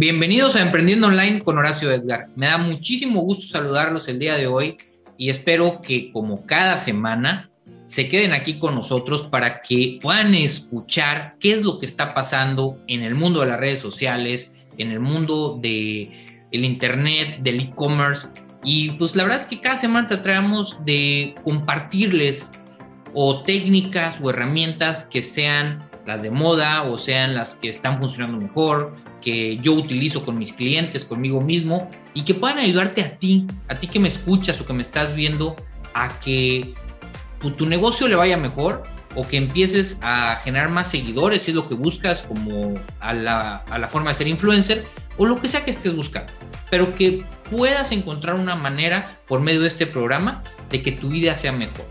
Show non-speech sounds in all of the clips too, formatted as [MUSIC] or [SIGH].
Bienvenidos a Emprendiendo Online con Horacio Edgar. Me da muchísimo gusto saludarlos el día de hoy y espero que como cada semana se queden aquí con nosotros para que puedan escuchar qué es lo que está pasando en el mundo de las redes sociales, en el mundo de el internet, del e-commerce y pues la verdad es que cada semana tratamos de compartirles o técnicas o herramientas que sean las de moda o sean las que están funcionando mejor, que yo utilizo con mis clientes, conmigo mismo, y que puedan ayudarte a ti, a ti que me escuchas o que me estás viendo, a que tu, negocio le vaya mejor o que empieces a generar más seguidores, si es lo que buscas, como a la, a la forma de ser influencer, o lo que sea que estés buscando, pero que puedas encontrar una manera por medio de este programa de que tu vida sea mejor,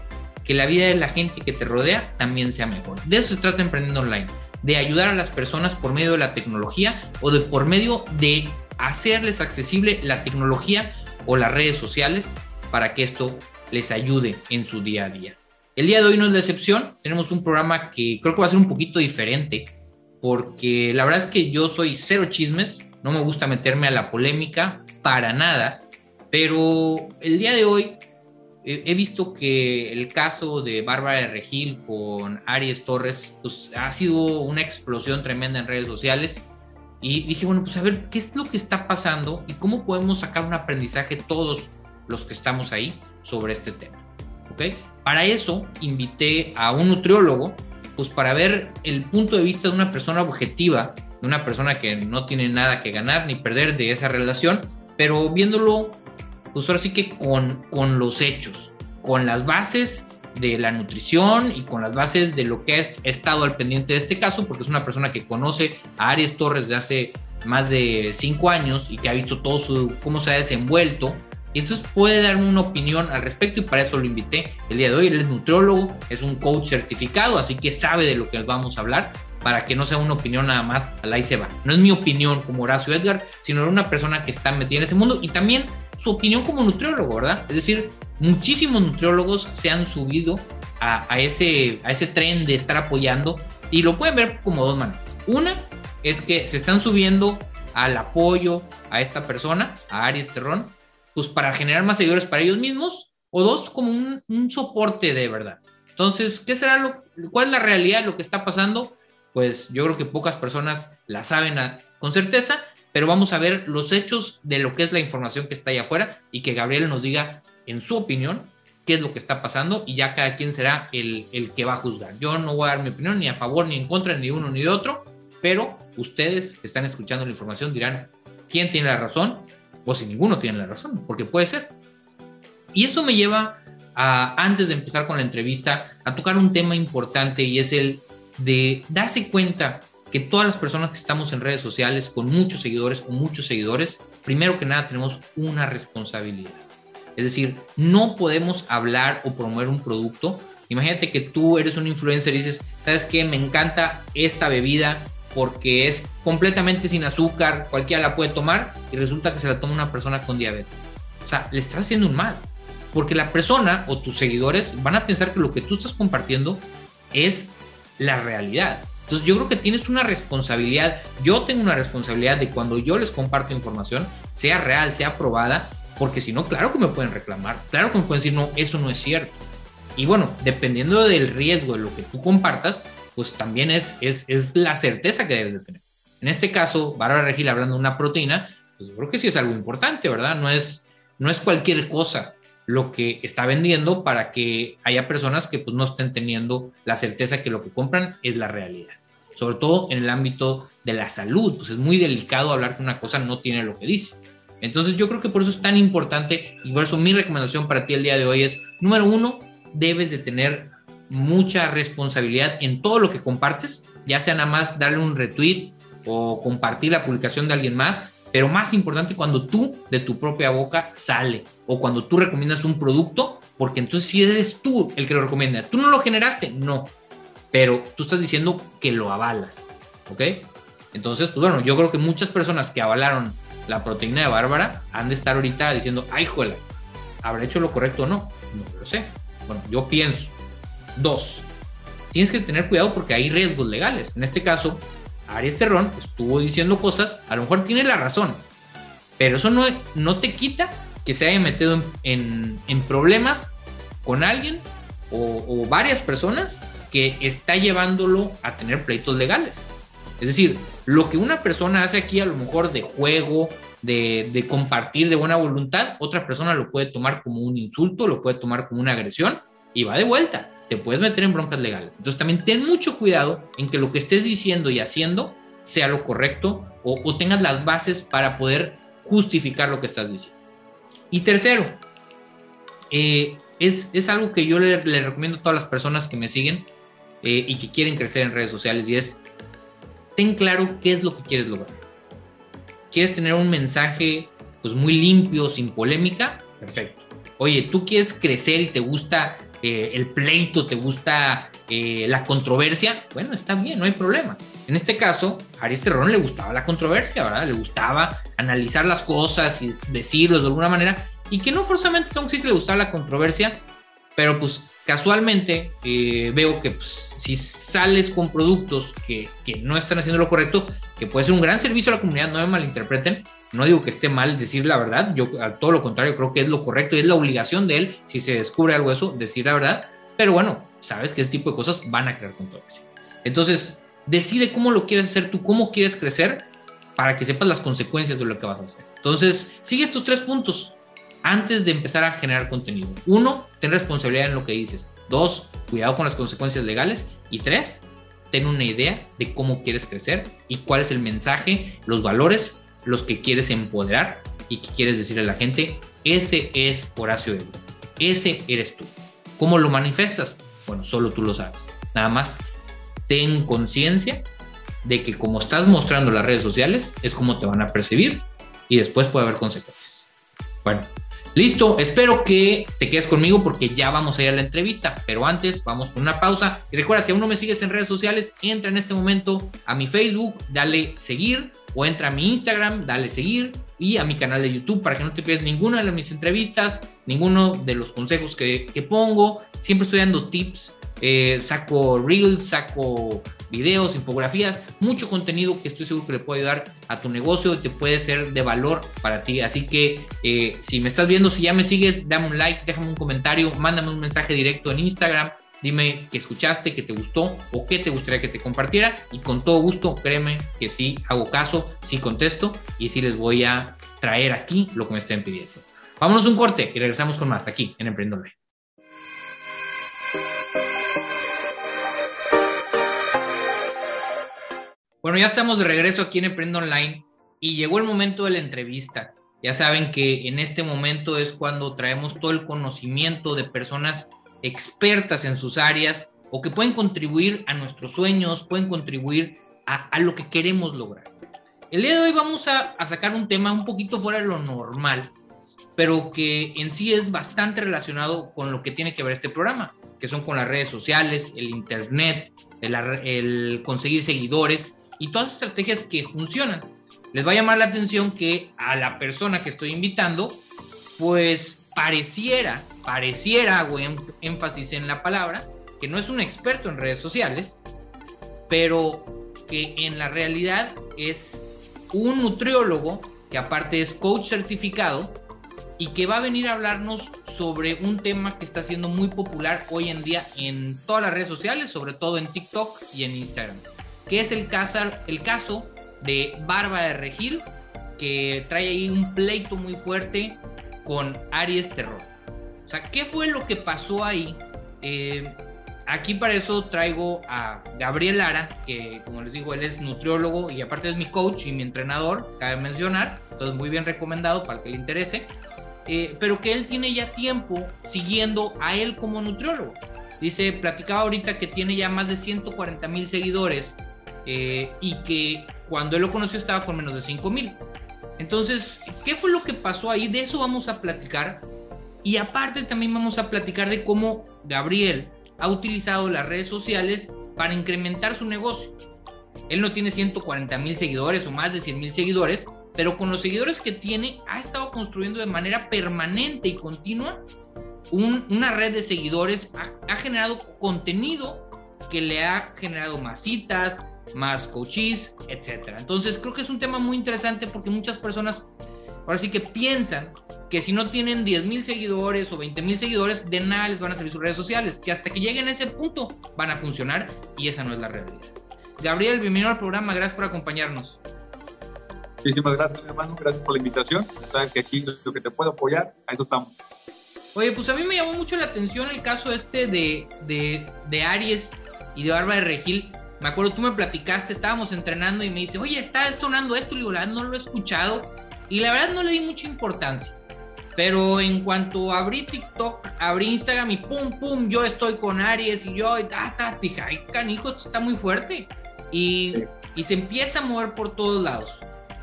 que la vida de la gente que te rodea también sea mejor. De eso se trata Emprendiendo Online de ayudar a las personas por medio de la tecnología o de por medio de hacerles accesible la tecnología o las redes sociales para que esto les ayude en su día a día. El día de hoy no es la excepción, tenemos un programa que creo que va a ser un poquito diferente porque la verdad es que yo soy cero chismes, no me gusta meterme a la polémica para nada, pero el día de hoy he visto que el caso de Bárbara de Regil con Aries Torres pues, ha sido una explosión tremenda en redes sociales. Y dije, bueno, pues a ver, ¿qué es lo que está pasando y cómo podemos sacar un aprendizaje todos los que estamos ahí sobre este tema? ¿Ok? Para eso invité a un nutriólogo, pues para ver el punto de vista de una persona objetiva, de una persona que no tiene nada que ganar ni perder de esa relación, pero viéndolo pues ahora sí que con, con los hechos, con las bases de la nutrición y con las bases de lo que he estado al pendiente de este caso, porque es una persona que conoce a Aries Torres de hace más de cinco años y que ha visto todo su, cómo se ha desenvuelto. Y entonces puede darme una opinión al respecto y para eso lo invité el día de hoy. Él es nutriólogo, es un coach certificado, así que sabe de lo que vamos a hablar para que no sea una opinión nada más al ahí se va. No es mi opinión como Horacio Edgar, sino de una persona que está metida en ese mundo y también su opinión como nutriólogo, ¿verdad? Es decir, muchísimos nutriólogos se han subido a, ese, a ese tren de estar apoyando y lo pueden ver como dos maneras. Una es que se están subiendo al apoyo a esta persona, a Aries Terrón, pues para generar más seguidores para ellos mismos, o dos, como un, un soporte de verdad. Entonces, ¿qué será lo, cuál es la realidad de lo que está pasando? Pues yo creo que pocas personas la saben con certeza, pero vamos a ver los hechos de lo que es la información que está ahí afuera y que Gabriel nos diga, en su opinión, qué es lo que está pasando y ya cada quien será el, el que va a juzgar. Yo no voy a dar mi opinión ni a favor ni en contra ni de uno ni de otro, pero ustedes que están escuchando la información dirán quién tiene la razón o si ninguno tiene la razón, porque puede ser. Y eso me lleva a, antes de empezar con la entrevista, a tocar un tema importante y es el de darse cuenta que todas las personas que estamos en redes sociales con muchos seguidores o muchos seguidores, primero que nada tenemos una responsabilidad. Es decir, no podemos hablar o promover un producto. Imagínate que tú eres un influencer y dices, ¿sabes qué? Me encanta esta bebida porque es completamente sin azúcar, cualquiera la puede tomar y resulta que se la toma una persona con diabetes. O sea, le estás haciendo un mal. Porque la persona o tus seguidores van a pensar que lo que tú estás compartiendo es la realidad. Entonces yo creo que tienes una responsabilidad, yo tengo una responsabilidad de cuando yo les comparto información, sea real, sea probada, porque si no, claro que me pueden reclamar, claro que me pueden decir, no, eso no es cierto. Y bueno, dependiendo del riesgo de lo que tú compartas, pues también es, es, es la certeza que debes de tener. En este caso, Bárbara Regil hablando de una proteína, pues yo creo que sí es algo importante, ¿verdad? No es, no es cualquier cosa lo que está vendiendo para que haya personas que pues no estén teniendo la certeza que lo que compran es la realidad sobre todo en el ámbito de la salud, pues es muy delicado hablar que una cosa no tiene lo que dice. Entonces yo creo que por eso es tan importante y por eso mi recomendación para ti el día de hoy es, número uno, debes de tener mucha responsabilidad en todo lo que compartes, ya sea nada más darle un retweet o compartir la publicación de alguien más, pero más importante cuando tú de tu propia boca sale o cuando tú recomiendas un producto, porque entonces si eres tú el que lo recomienda, tú no lo generaste, no, pero tú estás diciendo que lo avalas, ¿ok? Entonces, pues bueno, yo creo que muchas personas que avalaron la proteína de Bárbara han de estar ahorita diciendo, ay, juela, ¿habrá hecho lo correcto o no? No lo sé. Bueno, yo pienso. Dos, tienes que tener cuidado porque hay riesgos legales. En este caso, Aries Terrón estuvo diciendo cosas, a lo mejor tiene la razón, pero eso no, no te quita que se haya metido en, problemas con alguien o, varias personas que está llevándolo a tener pleitos legales. Es decir, lo que una persona hace aquí a lo mejor de juego, de, de, compartir de buena voluntad, otra persona lo puede tomar como un insulto, lo puede tomar como una agresión y va de vuelta. Te puedes meter en broncas legales. Entonces también ten mucho cuidado en que lo que estés diciendo y haciendo sea lo correcto o, tengas las bases para poder justificar lo que estás diciendo. Y tercero, eh, es, es, algo que yo le, recomiendo a todas las personas que me siguen eh, y que quieren crecer en redes sociales y es, ten claro qué es lo que quieres lograr. ¿Quieres tener un mensaje pues muy limpio, sin polémica? Perfecto. Oye, tú quieres crecer y te gusta eh, el pleito, te gusta eh, la controversia, bueno, está bien, no hay problema. En este caso, a Aries Terrón le gustaba la controversia, ¿verdad? Le gustaba analizar las cosas y decirlos de alguna manera, y que no forzosamente decir que le gustaba la controversia, pero pues casualmente eh, veo que pues, si sales con productos que, no están haciendo lo correcto, que puede ser un gran servicio a la comunidad, no me malinterpreten, no digo que esté mal decir la verdad, yo a todo lo contrario creo que es lo correcto y es la obligación de él, si se descubre algo de eso, decir la verdad, pero bueno, sabes que ese tipo de cosas van a crear controversia. Entonces, decide cómo lo quieres hacer tú, cómo quieres crecer para que sepas las consecuencias de lo que vas a hacer. Entonces, sigue estos tres puntos antes de empezar a generar contenido. Uno, ten responsabilidad en lo que dices. Dos, cuidado con las consecuencias legales. Y tres, ten una idea de cómo quieres crecer y cuál es el mensaje, los valores los que quieres empoderar y que quieres decirle a la gente, ese es Horacio Evo, ese eres tú. ¿Cómo lo manifestas? Bueno, solo tú lo sabes. Nada más, ten conciencia de que como estás mostrando las redes sociales, es como te van a percibir y después puede haber consecuencias. Bueno, Listo, espero que te quedes conmigo porque ya vamos a ir a la entrevista, pero antes vamos con una pausa. Y recuerda, si aún no me sigues en redes sociales, entra en este momento a mi Facebook, dale seguir o entra a mi Instagram, dale seguir y a mi canal de YouTube para que no te pierdas ninguna de mis entrevistas, ninguno de los consejos que, que pongo. Siempre estoy dando tips eh, saco reels, saco videos, infografías, mucho contenido que estoy seguro que le puede ayudar a tu negocio y te puede ser de valor para ti. Así que eh, si me estás viendo, si ya me sigues, dame un like, déjame un comentario, mándame un mensaje directo en Instagram. Dime que escuchaste, que te gustó o qué te gustaría que te compartiera. Y con todo gusto, créeme que sí hago caso, sí contesto y sí les voy a traer aquí lo que me estén pidiendo. Vámonos un corte y regresamos con más aquí en Emprendedor. Bueno, ya estamos de regreso aquí en Emprendo Online y llegó el momento de la entrevista. Ya saben que en este momento es cuando traemos todo el conocimiento de personas expertas en sus áreas o que pueden contribuir a nuestros sueños, pueden contribuir a, lo que queremos lograr. El día de hoy vamos a, a sacar un tema un poquito fuera de lo normal, pero que en sí es bastante relacionado con lo que tiene que ver este programa, que son con las redes sociales, el internet, el, el conseguir seguidores y todas estrategias que funcionan. Les va a llamar la atención que a la persona que estoy invitando, pues pareciera, pareciera, hago énfasis en la palabra, que no es un experto en redes sociales, pero que en la realidad es un nutriólogo que aparte es coach certificado y que va a venir a hablarnos sobre un tema que está siendo muy popular hoy en día en todas las redes sociales, sobre todo en TikTok y en Instagram que es el caso, el caso de Barba de Regil, que trae ahí un pleito muy fuerte con Aries Terror. O sea, ¿qué fue lo que pasó ahí? Eh, aquí para eso traigo a Gabriel Lara, que como les digo, él es nutriólogo y aparte es mi coach y mi entrenador, cabe mencionar, entonces muy bien recomendado para el que le interese, eh, pero que él tiene ya tiempo siguiendo a él como nutriólogo. Dice, platicaba ahorita que tiene ya más de 140 mil seguidores eh, y que cuando él lo conoció estaba con menos de 5 mil. Entonces, ¿qué fue lo que pasó ahí? De eso vamos a platicar. Y aparte también vamos a platicar de cómo Gabriel ha utilizado las redes sociales para incrementar su negocio. Él no tiene 140 mil seguidores o más de 100 mil seguidores, pero con los seguidores que tiene ha estado construyendo de manera permanente y continua una red de seguidores, ha generado contenido que le ha generado más citas, más coaches, etc. Entonces creo que es un tema muy interesante porque muchas personas ahora sí que piensan que si no tienen 10 mil seguidores o 20 mil seguidores, de nada les van a servir sus redes sociales, que hasta que lleguen a ese punto van a funcionar y esa no es la realidad. Gabriel, bienvenido al programa, gracias por acompañarnos. Muchísimas gracias, hermano, gracias por la invitación. sabes que aquí lo que te puedo apoyar, ahí estamos. Oye, pues a mí me llamó mucho la atención el caso este de, de, de Aries y de Barba de Regil. Me acuerdo, tú me platicaste, estábamos entrenando y me dice, oye, está sonando esto, y digo, no lo he escuchado. Y la verdad no le di mucha importancia. Pero en cuanto abrí TikTok, abrí Instagram y pum, pum, yo estoy con Aries y yo, ta, ta, dije, ay, canijo, esto está muy fuerte. Y, y se empieza a mover por todos lados.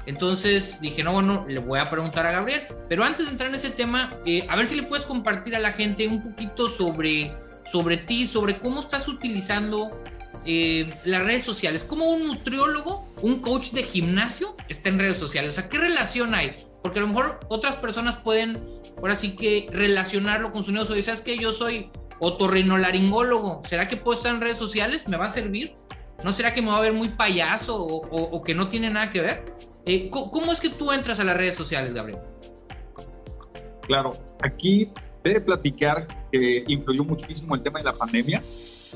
Entonces dije, no, bueno, le voy a preguntar a Gabriel. Pero antes de entrar en ese tema, eh, a ver si le puedes compartir a la gente un poquito sobre, sobre ti, sobre cómo estás utilizando eh, las redes sociales. ¿Cómo un nutriólogo, un coach de gimnasio está en redes sociales? O sea, ¿qué relación hay? Porque a lo mejor otras personas pueden, ahora sí que relacionarlo con su negocio. ¿Sabes que Yo soy otorrinolaringólogo. ¿Será que puedo estar en redes sociales? ¿Me va a servir? ¿No será que me va a ver muy payaso o, que no tiene nada que ver? Eh, ¿Cómo es que tú entras a las redes sociales, Gabriel? Claro, aquí debe platicar que influyó muchísimo el tema de la pandemia.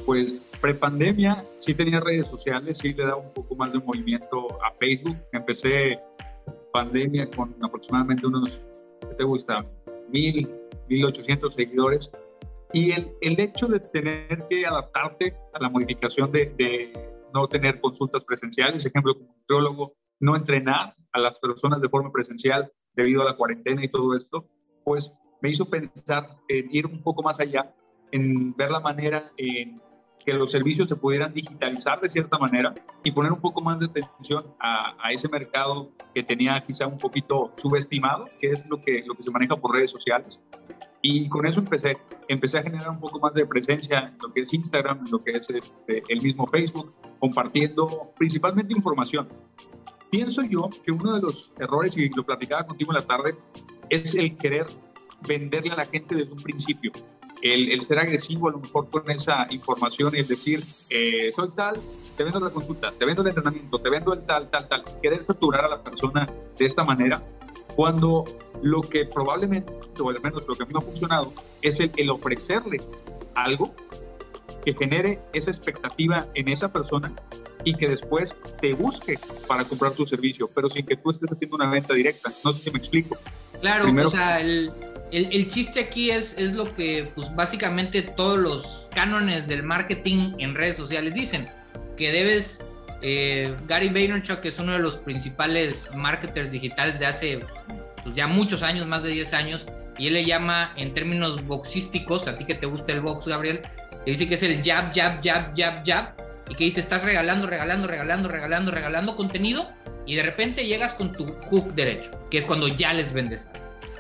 Pues prepandemia sí tenía redes sociales, sí le daba un poco más de movimiento a Facebook. Empecé pandemia con aproximadamente unos, ¿qué te gusta? Mil, mil ochocientos seguidores. Y el, el, hecho de tener que adaptarte a la modificación de, de no tener consultas presenciales, ejemplo, como nutriólogo, no entrenar a las personas de forma presencial debido a la cuarentena y todo esto, pues me hizo pensar en ir un poco más allá, en ver la manera en que los servicios se pudieran digitalizar de cierta manera y poner un poco más de atención a, a, ese mercado que tenía quizá un poquito subestimado, que es lo que, lo que se maneja por redes sociales. Y con eso empecé, empecé a generar un poco más de presencia en lo que es Instagram, en lo que es este, el mismo Facebook, compartiendo principalmente información. Pienso yo que uno de los errores, y lo platicaba contigo en la tarde, es el querer venderle a la gente desde un principio el, ser agresivo a lo mejor con esa información y el decir, eh, soy tal, te vendo la consulta, te vendo el entrenamiento, te vendo el tal, tal, tal, querer saturar a la persona de esta manera, cuando lo que probablemente, o al menos lo que a mí me ha funcionado, es el, el ofrecerle algo que genere esa expectativa en esa persona y que después te busque para comprar tu servicio, pero sin que tú estés haciendo una venta directa. No sé si me explico. Claro, o sea, el, el, chiste aquí es, es lo que pues básicamente todos los cánones del marketing en redes sociales dicen, que debes, eh, Gary Vaynerchuk es uno de los principales marketers digitales de hace pues, ya muchos años, más de 10 años, y él le llama en términos boxísticos, a ti que te gusta el box, Gabriel, te dice que es el jab, jab, jab, jab, jab, y que dice, estás regalando, regalando, regalando, regalando, regalando contenido, y de repente llegas con tu hook derecho, que es cuando ya les vendes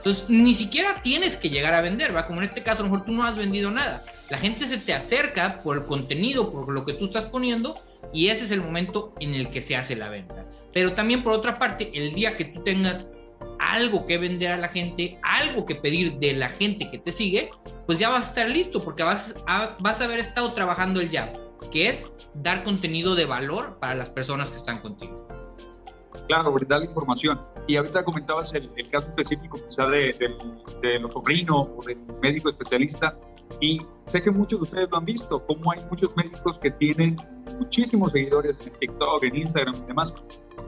entonces, ni siquiera tienes que llegar a vender, ¿va? Como en este caso, a lo mejor tú no has vendido nada. La gente se te acerca por el contenido, por lo que tú estás poniendo, y ese es el momento en el que se hace la venta. Pero también, por otra parte, el día que tú tengas algo que vender a la gente, algo que pedir de la gente que te sigue, pues ya vas a estar listo porque vas a, vas a haber estado trabajando el ya, que es dar contenido de valor para las personas que están contigo. Claro, brindar la información. Y ahorita comentabas el, caso específico quizá de, de, del otorrino o del médico especialista. Y sé que muchos de ustedes lo han visto, como hay muchos médicos que tienen muchísimos seguidores en TikTok, en Instagram y demás,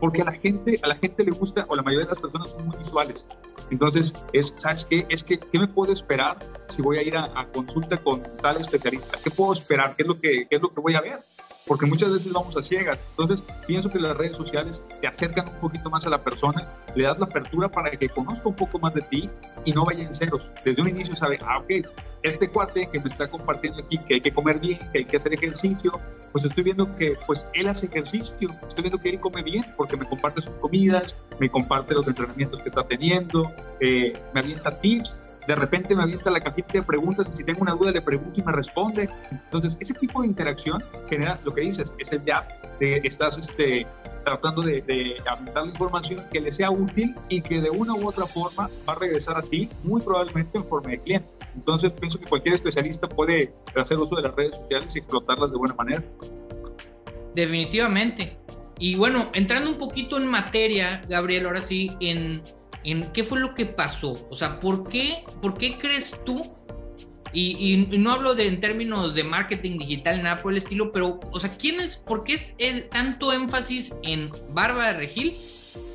porque a la gente, a la gente le gusta, o la mayoría de las personas son muy visuales. Entonces, es, ¿sabes qué? Es que, ¿qué me puedo esperar si voy a ir a, a consulta con tal especialista? ¿Qué puedo esperar? ¿Qué es lo que, qué es lo que voy a ver? Porque muchas veces vamos a ciegas. Entonces, pienso que las redes sociales te acercan un poquito más a la persona, le das la apertura para que conozca un poco más de ti y no vaya en ceros. Desde un inicio sabe, ah, ok, este cuate que me está compartiendo aquí que hay que comer bien, que hay que hacer ejercicio, pues estoy viendo que pues él hace ejercicio, estoy viendo que él come bien porque me comparte sus comidas, me comparte los entrenamientos que está teniendo, eh, me avienta tips de repente me avienta la cajita de preguntas y si tengo una duda le pregunto y me responde. Entonces, ese tipo de interacción genera lo que dices, es el jab, de estás este, tratando de, de la información que le sea útil y que de una u otra forma va a regresar a ti, muy probablemente en forma de cliente. Entonces pienso que cualquier especialista puede hacer uso de las redes sociales y explotarlas de buena manera. Definitivamente. Y bueno, entrando un poquito en materia, Gabriel, ahora sí, en, en qué fue lo que pasó. O sea, ¿por qué, por qué crees tú? Y, y, no hablo de en términos de marketing digital, nada por el estilo, pero, o sea, ¿quién es, por qué es tanto énfasis en Barba de Regil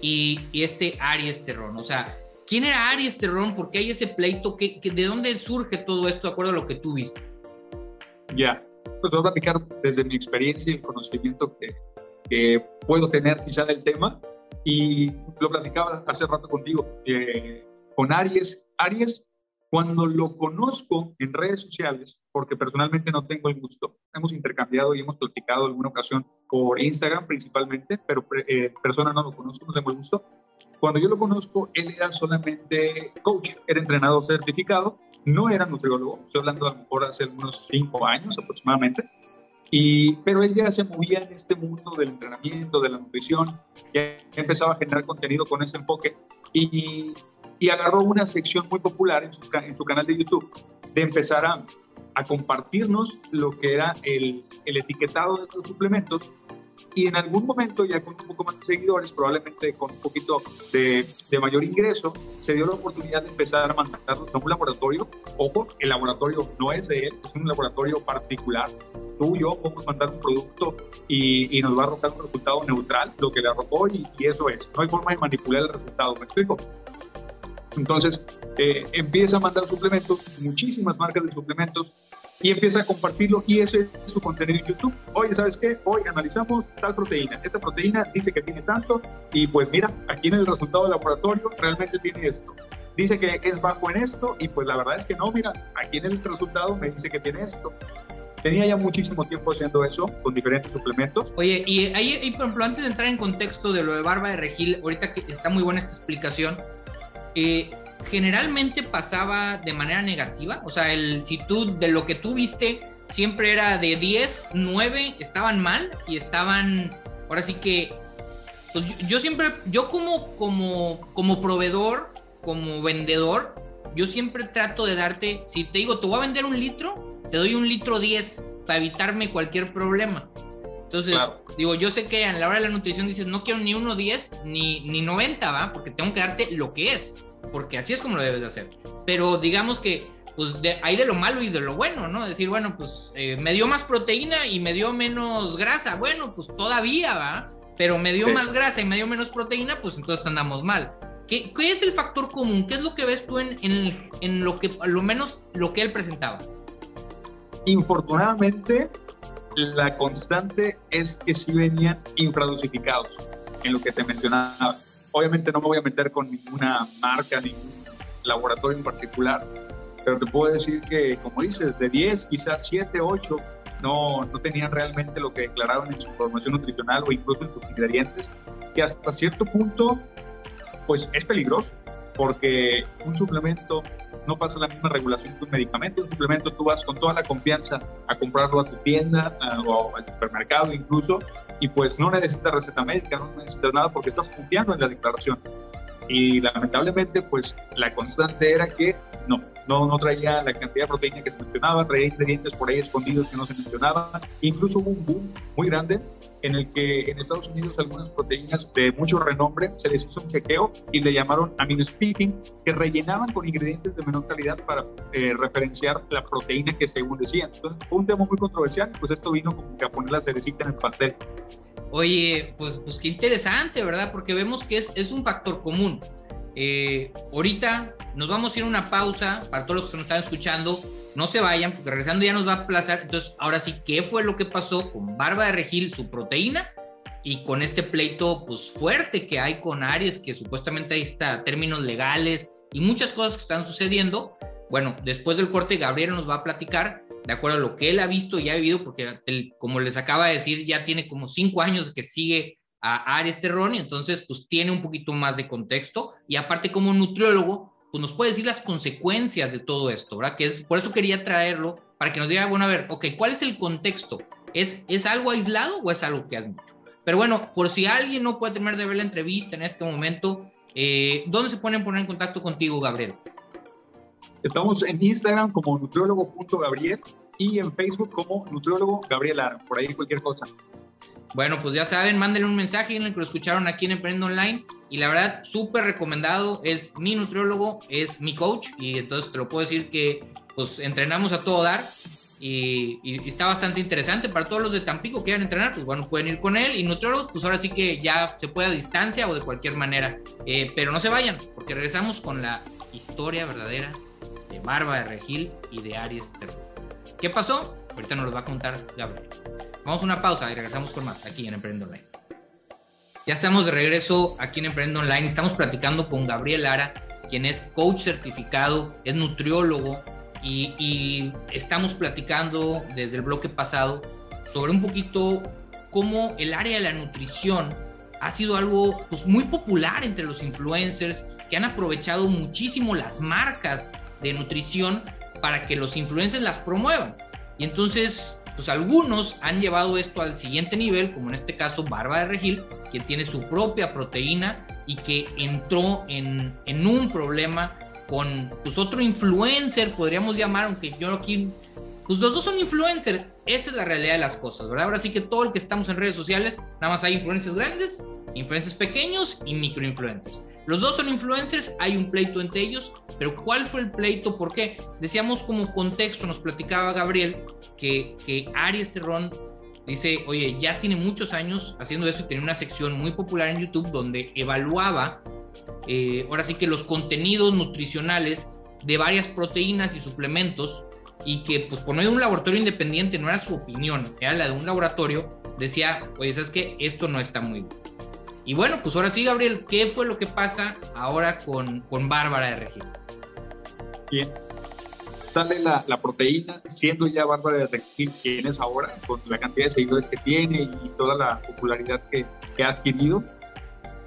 y, y este Aries Terrón? O sea, ¿quién era Aries Terrón? ¿Por qué hay ese pleito? ¿Qué, ¿De dónde surge todo esto, de acuerdo a lo que tú viste? Ya, pues voy a platicar desde mi experiencia y el conocimiento que, que puedo tener quizá del tema. Y lo platicaba hace rato contigo, eh, con Aries. Aries, cuando lo conozco en redes sociales, porque personalmente no tengo el gusto, hemos intercambiado y hemos platicado alguna ocasión por Instagram principalmente, pero eh, persona no lo conozco, no tengo el gusto. Cuando yo lo conozco, él era solamente coach, era entrenador certificado, no era nutriólogo, estoy hablando a lo mejor hace unos cinco años aproximadamente, y, pero él ya se movía en este mundo del entrenamiento, de la nutrición, ya empezaba a generar contenido con ese enfoque y, y agarró una sección muy popular en su, en su canal de YouTube de empezar a, a compartirnos lo que era el, el etiquetado de los suplementos y en algún momento, ya con un poco más de seguidores, probablemente con un poquito de, de, mayor ingreso, se dio la oportunidad de empezar a mandarlos a un laboratorio. Ojo, el laboratorio no es de él, es un laboratorio particular. Tú y yo podemos mandar un producto y, y nos va a arrojar un resultado neutral, lo que le arrojó, y, y, eso es. No hay forma de manipular el resultado, ¿me explico? Entonces, eh, empieza a mandar suplementos, muchísimas marcas de suplementos, y empieza a compartirlo y ese es su contenido en YouTube. Oye, ¿sabes qué? Hoy analizamos tal proteína. Esta proteína dice que tiene tanto y pues mira, aquí en el resultado del laboratorio realmente tiene esto. Dice que es bajo en esto y pues la verdad es que no, mira, aquí en el resultado me dice que tiene esto. Tenía ya muchísimo tiempo haciendo eso con diferentes suplementos. Oye, y ahí, por ejemplo, antes de entrar en contexto de lo de barba de regil, ahorita que está muy buena esta explicación, eh, generalmente pasaba de manera negativa. O sea, el, si tú de lo que tú viste siempre era de 10, 9 estaban mal y estaban, ahora sí que, pues yo, siempre, yo como, como, como proveedor, como vendedor, yo siempre trato de darte, si te digo, te voy a vender un litro, te doy un litro 10 para evitarme cualquier problema. Entonces, digo, yo sé que a la hora de la nutrición dices, no quiero ni uno 10 ni, ni 90, ¿va? Porque tengo que darte lo que es porque así es como lo debes de hacer. Pero digamos que pues hay de lo malo y de lo bueno, ¿no? Decir, bueno, pues eh, me dio más proteína y me dio menos grasa. Bueno, pues todavía va, pero me dio más grasa y me dio menos proteína, pues entonces andamos mal. ¿Qué, ¿Qué, es el factor común? ¿Qué es lo que ves tú en, en, en lo que, a lo menos, lo que él presentaba? Infortunadamente, la constante es que sí venían infradosificados en lo que te mencionaba Obviamente no me voy a meter con ninguna marca, ningún laboratorio en particular, pero te puedo decir que, como dices, de 10, quizás 7, 8 no, no tenían realmente lo que declaraban en su información nutricional o incluso en sus ingredientes, que hasta cierto punto, pues es peligroso, porque un suplemento no pasa la misma regulación que un medicamento. Un suplemento tú vas con toda la confianza a comprarlo a tu tienda o al supermercado incluso y pues no necesitas receta médica, no necesitas nada porque estás confiando en la declaración. Y lamentablemente, pues la constante era que no, no, traía la cantidad de proteína que se mencionaba, traía ingredientes por ahí escondidos que no se mencionaban. Incluso hubo un boom muy grande en el que en Estados Unidos algunas proteínas de mucho renombre se les hizo un chequeo y le llamaron amino-speaking, que rellenaban con ingredientes de menor calidad para eh, referenciar la proteína que según decían. Entonces fue un tema muy controversial, pues esto vino como que a poner la cerecita en el pastel. Oye, pues, pues qué interesante, ¿verdad? Porque vemos que es, es un factor común. Eh, ahorita nos vamos a ir a una pausa para todos los que nos están escuchando. No se vayan, porque regresando ya nos va a aplazar. Entonces, ahora sí, ¿qué fue lo que pasó con Barba de Regil, su proteína? Y con este pleito, pues fuerte que hay con Aries, que supuestamente ahí está términos legales y muchas cosas que están sucediendo. Bueno, después del corte, Gabriel nos va a platicar de acuerdo a lo que él ha visto y ha vivido, porque como les acaba de decir, ya tiene como cinco años que sigue a Aries Terroni, entonces pues tiene un poquito más de contexto y aparte como nutriólogo, pues nos puede decir las consecuencias de todo esto, ¿verdad? Que es, por eso quería traerlo, para que nos diga, bueno, a ver, ok, ¿cuál es el contexto? ¿Es, ¿Es algo aislado o es algo que has mucho? Pero bueno, por si alguien no puede terminar de ver la entrevista en este momento, eh, ¿dónde se pueden poner en contacto contigo, Gabriel? Estamos en Instagram como nutriólogo.gabriel y en Facebook como nutriólogo Gabriel Ara, por ahí cualquier cosa. Bueno, pues ya saben, mándenle un mensaje en el que lo escucharon aquí en Emprendo Online. Y la verdad, súper recomendado. Es mi nutriólogo, es mi coach. Y entonces te lo puedo decir que pues entrenamos a todo dar. Y, está bastante interesante para todos los de Tampico que quieran entrenar, pues bueno, pueden ir con él y nutriólogos, pues ahora sí que ya se puede a distancia o de cualquier manera, eh, pero no se vayan, porque regresamos con la historia verdadera de Barba de Regil y de Aries Terror. ¿Qué pasó? Ahorita nos lo va a contar Gabriel. Vamos a una pausa y regresamos con más aquí en Emprendo Online. Ya estamos de regreso aquí en Emprendo Online. Estamos platicando con Gabriel Lara, quien es coach certificado, es nutriólogo y, y estamos platicando desde el bloque pasado sobre un poquito cómo el área de la nutrición ha sido algo pues, muy popular entre los influencers que han aprovechado muchísimo las marcas de nutrición para que los influencers las promuevan. Y entonces, pues algunos han llevado esto al siguiente nivel, como en este caso Barba de Regil, que tiene su propia proteína y que entró en, en un problema con pues otro influencer, podríamos llamar, aunque yo aquí, pues los dos son influencers, esa es la realidad de las cosas, ¿verdad? Ahora sí que todo el que estamos en redes sociales, nada más hay influencers grandes, influencers pequeños y microinfluencers. Los dos son influencers, hay un pleito entre ellos, pero ¿cuál fue el pleito? ¿Por qué? Decíamos como contexto, nos platicaba Gabriel, que, que Aries Terrón dice, oye, ya tiene muchos años haciendo eso y tenía una sección muy popular en YouTube donde evaluaba, eh, ahora sí que los contenidos nutricionales de varias proteínas y suplementos y que pues por medio de un laboratorio independiente no era su opinión, era la de un laboratorio, decía, oye, ¿sabes qué? Esto no está muy bien. Y bueno, pues ahora sí, Gabriel, ¿qué fue lo que pasa ahora con, con Bárbara de Regil? Bien. Sale la, proteína, siendo ya Bárbara de Regil quien es ahora, con la cantidad de seguidores que tiene y toda la popularidad que, que ha adquirido,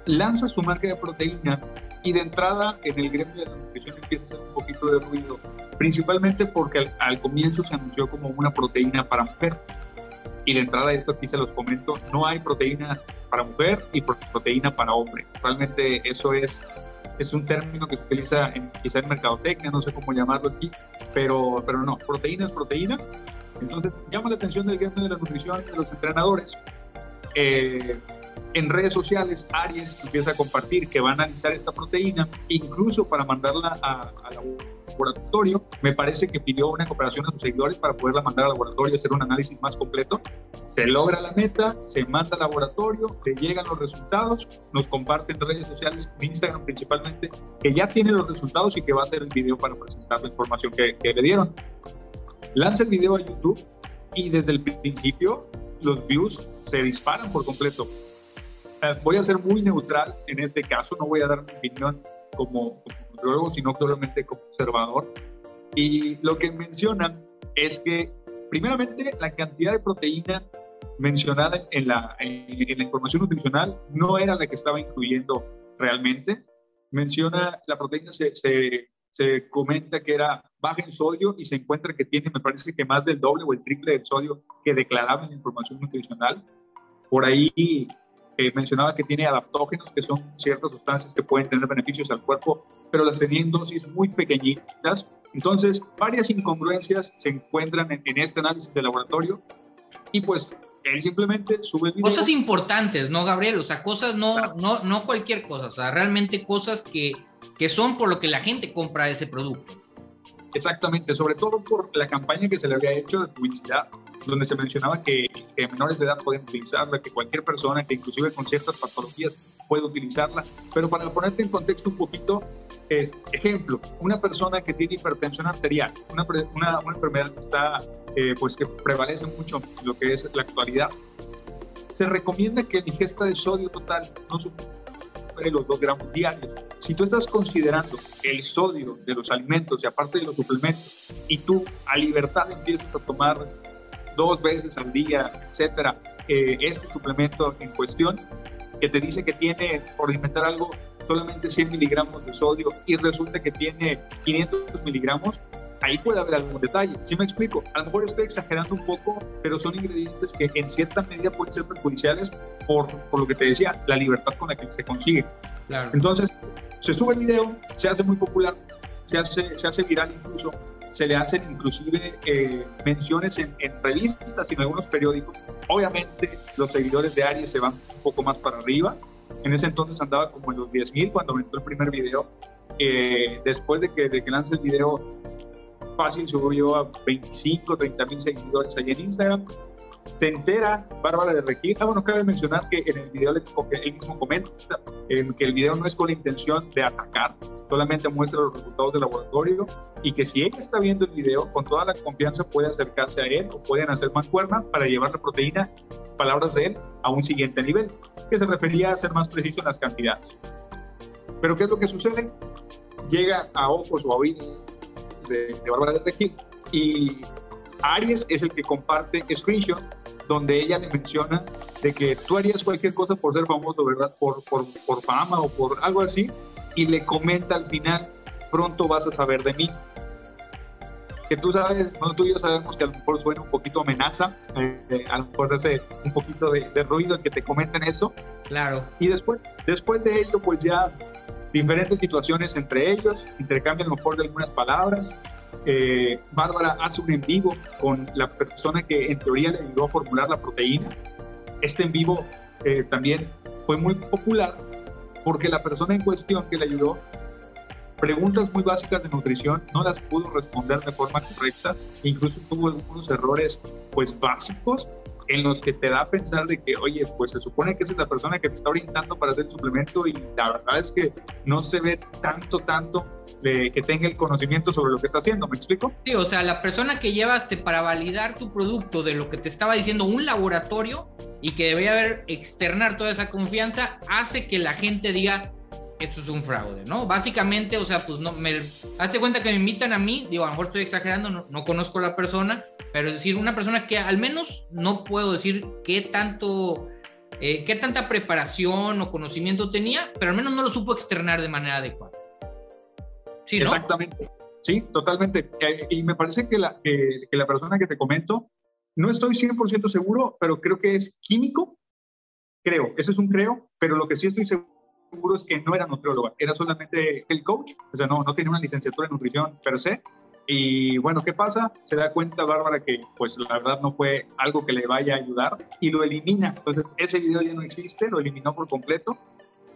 lanza su marca de proteína y de entrada en el gremio de la nutrición empieza a hacer un poquito de ruido, principalmente porque al, al, comienzo se anunció como una proteína para mujer. Y de entrada esto aquí se los comento, no hay proteína para mujer y proteína para hombre. Realmente eso es, es un término que utiliza en, quizá en mercadotecnia, no sé cómo llamarlo aquí, pero, pero no, proteína es proteína. Entonces llama la atención del gremio de la nutrición y de los entrenadores. Eh, en redes sociales, Aries empieza a compartir que va a analizar esta proteína, incluso para mandarla al laboratorio. Me parece que pidió una cooperación a sus seguidores para poderla mandar al laboratorio y hacer un análisis más completo. Se logra la meta, se manda al laboratorio, le llegan los resultados, nos comparte en redes sociales, Instagram principalmente, que ya tiene los resultados y que va a hacer el video para presentar la información que, que le dieron. Lanza el video a YouTube y desde el principio los views se disparan por completo voy a ser muy neutral en este caso, no voy a dar mi opinión como, como sino solamente como observador. Y lo que mencionan es que, primeramente, la cantidad de proteína mencionada en la, en, la información nutricional no era la que estaba incluyendo realmente. Menciona la proteína, se, se, se comenta que era baja en sodio y se encuentra que tiene, me parece que más del doble o el triple del sodio que declaraba en la información nutricional. Por ahí mencionaba que tiene adaptógenos, que son ciertas sustancias que pueden tener beneficios al cuerpo, pero las tenía en dosis muy pequeñitas. Entonces, varias incongruencias se encuentran en, este análisis de laboratorio y pues él simplemente sube el video. Cosas importantes, ¿no, Gabriel? O sea, cosas no, no, no cualquier cosa, o sea, realmente cosas que, que son por lo que la gente compra ese producto. Exactamente, sobre todo por la campaña que se le había hecho de publicidad donde se mencionaba que, menores de edad pueden utilizarla, que cualquier persona, que inclusive con ciertas patologías puede utilizarla. Pero para ponerte en contexto un poquito, es ejemplo, una persona que tiene hipertensión arterial, una, una, una enfermedad que está, eh, pues que prevalece mucho en lo que es la actualidad, se recomienda que la ingesta de sodio total no los 2 gramos diarios. Si tú estás considerando el sodio de los alimentos y aparte de los suplementos, y tú a libertad empiezas a tomar dos veces al día, etcétera, eh, este suplemento en cuestión, que te dice que tiene, por inventar algo, solamente 100 miligramos de sodio y resulta que tiene 500 miligramos, ahí puede haber algún detalle. ¿Sí me explico? A lo mejor estoy exagerando un poco, pero son ingredientes que en cierta medida pueden ser perjudiciales por, por lo que te decía, la libertad con la que se consigue. Claro. Entonces, se sube el video, se hace muy popular, se hace, se hace viral incluso, se le hacen inclusive eh, menciones en, revistas y en algunos periódicos. Obviamente los seguidores de Aries se van un poco más para arriba. En ese entonces andaba como en los 10.000 cuando entró el primer video. Eh, después de que, de que lance el video, fácil subió a 25, 30 mil seguidores ahí en Instagram se entera Bárbara de Regil. Ah, bueno, cabe mencionar que en el video él mismo comenta que el video no es con la intención de atacar, solamente muestra los resultados del laboratorio y que si ella está viendo el video, con toda la confianza puede acercarse a él o pueden hacer mancuerna para llevar la proteína, palabras de él, a un siguiente nivel, que se refería a ser más preciso en las cantidades. Pero ¿qué es lo que sucede? Llega a ojos o a oídos de, de Bárbara de Regil y Aries es el que comparte screenshot donde ella le menciona de que tú harías cualquier cosa por ser famoso, ¿verdad? Por, por, por fama o por algo así. Y le comenta al final, pronto vas a saber de mí. Que tú sabes, bueno, tú y yo sabemos que a lo mejor suena un poquito amenaza, eh, a lo mejor hace un poquito de, de ruido el que te comenten eso. Claro. Y después, después de ello, pues ya diferentes situaciones entre ellos, intercambian a lo mejor de algunas palabras, eh, Bárbara hace un en vivo con la persona que en teoría le ayudó a formular la proteína. Este en vivo eh, también fue muy popular porque la persona en cuestión que le ayudó, preguntas muy básicas de nutrición, no las pudo responder de forma correcta, incluso tuvo algunos errores pues básicos en los que te da a pensar de que, oye, pues se supone que es la persona que te está orientando para hacer el suplemento y la verdad es que no se ve tanto, tanto de que tenga el conocimiento sobre lo que está haciendo, ¿me explico? Sí, o sea, la persona que llevaste para validar tu producto de lo que te estaba diciendo un laboratorio y que debería haber externar toda esa confianza, hace que la gente diga, esto es un fraude, ¿no? Básicamente, o sea, pues no, me, hazte cuenta que me invitan a mí, digo, a lo mejor estoy exagerando, no, no conozco a la persona, pero es decir, una persona que al menos no puedo decir qué tanto, eh, qué tanta preparación o conocimiento tenía, pero al menos no lo supo externar de manera adecuada. Sí, ¿no? Exactamente. Sí, totalmente. Y me parece que la, que, que la persona que te comento, no estoy 100% seguro, pero creo que es químico. Creo, eso es un creo, pero lo que sí estoy seguro seguro es que no era nutrióloga, era solamente el coach, o sea, no, no tenía una licenciatura en nutrición per se. Y bueno, ¿qué pasa? Se da cuenta Bárbara que pues la verdad no fue algo que le vaya a ayudar y lo elimina. Entonces ese video ya no existe, lo eliminó por completo.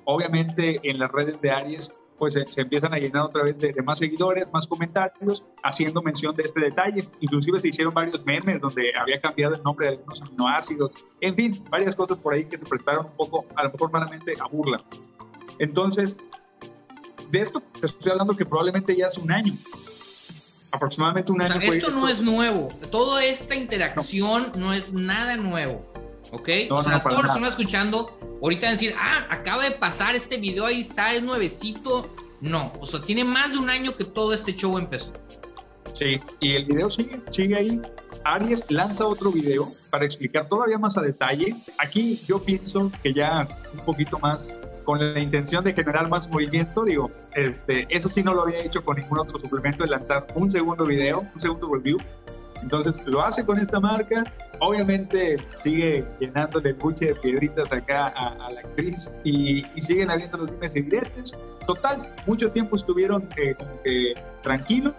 Obviamente en las redes de Aries pues se, empiezan a llenar otra vez de, de, más seguidores, más comentarios, haciendo mención de este detalle. Inclusive se hicieron varios memes donde había cambiado el nombre de algunos aminoácidos. En fin, varias cosas por ahí que se prestaron un poco, a lo mejor malamente, a burla. Entonces, de esto te estoy hablando que probablemente ya hace un año. Aproximadamente un año. esto no es nuevo. Toda esta interacción no, es nada nuevo. ¿Ok? o sea, todos los que están escuchando, ahorita decir, ah, acaba de pasar este video, ahí está, es nuevecito. No, o sea, tiene más de un año que todo este show empezó. Sí, y el video sigue, sigue ahí. Aries lanza otro video para explicar todavía más a detalle. Aquí yo pienso que ya un poquito más con la intención de generar más movimiento, digo, este, eso sí no lo había hecho con ningún otro suplemento de lanzar un segundo video, un segundo review. Entonces lo hace con esta marca, obviamente sigue llenándole el buche de piedritas acá a, la actriz y, siguen habiendo los dimes y diretes. Total, mucho tiempo estuvieron eh, como que tranquilos,